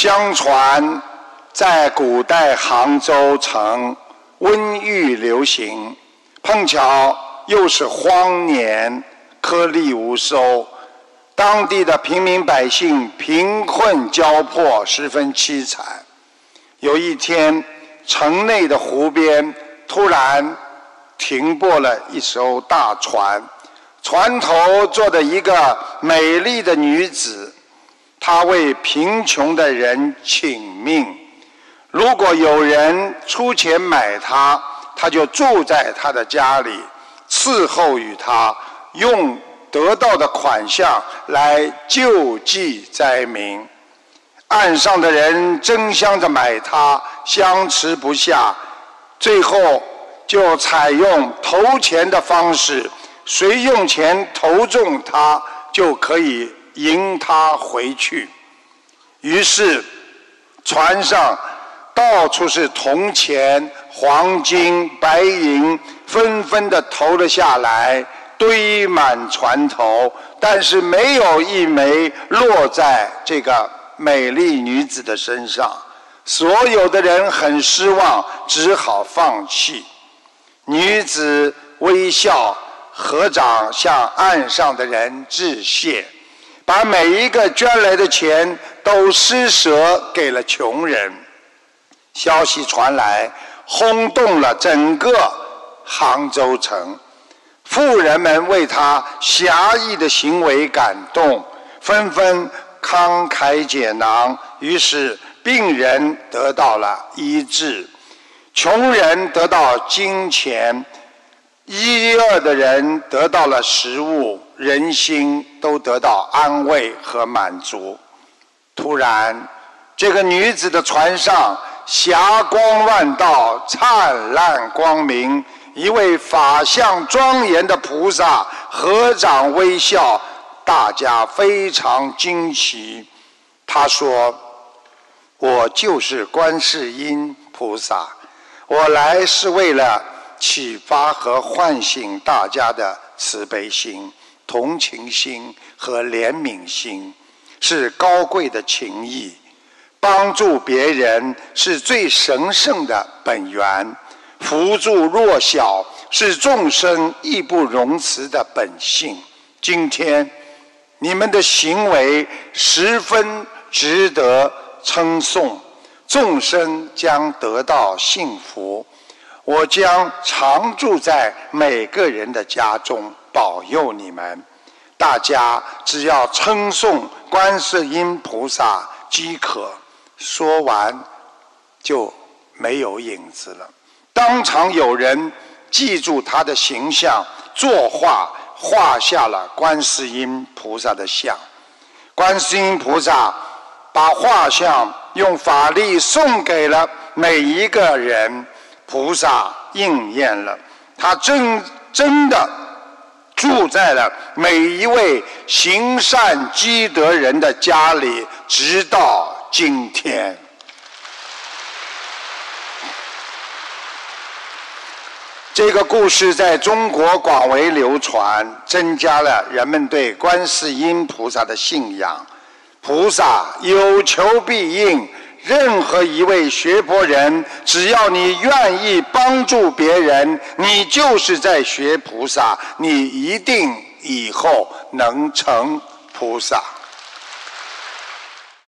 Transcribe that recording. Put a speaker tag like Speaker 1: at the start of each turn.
Speaker 1: 相传，在古代杭州城瘟疫流行，碰巧又是荒年，颗粒无收，当地的平民百姓贫困交迫，十分凄惨。有一天，城内的湖边突然停泊了一艘大船，船头坐着一个美丽的女子。他为贫穷的人请命，如果有人出钱买他，他就住在他的家里，伺候于他，用得到的款项来救济灾民。岸上的人争相着买他，相持不下，最后就采用投钱的方式，谁用钱投中他，就可以。迎他回去，于是船上到处是铜钱、黄金、白银，纷纷的投了下来，堆满船头，但是没有一枚落在这个美丽女子的身上。所有的人很失望，只好放弃。女子微笑，合掌向岸上的人致谢。把每一个捐来的钱都施舍给了穷人。消息传来，轰动了整个杭州城。富人们为他侠义的行为感动，纷纷慷慨解囊。于是，病人得到了医治，穷人得到金钱，饥饿的人得到了食物。人心都得到安慰和满足。突然，这个女子的船上霞光万道，灿烂光明。一位法相庄严的菩萨合掌微笑，大家非常惊奇。他说：“我就是观世音菩萨，我来是为了启发和唤醒大家的慈悲心。”同情心和怜悯心是高贵的情谊，帮助别人是最神圣的本源，扶助弱小是众生义不容辞的本性。今天你们的行为十分值得称颂，众生将得到幸福。我将常住在每个人的家中。保佑你们，大家只要称颂观世音菩萨即可。说完，就没有影子了。当场有人记住他的形象，作画画下了观世音菩萨的像。观世音菩萨把画像用法力送给了每一个人，菩萨应验了，他真真的。住在了每一位行善积德人的家里，直到今天。这个故事在中国广为流传，增加了人们对观世音菩萨的信仰。菩萨有求必应。任何一位学佛人，只要你愿意帮助别人，你就是在学菩萨，你一定以后能成菩萨。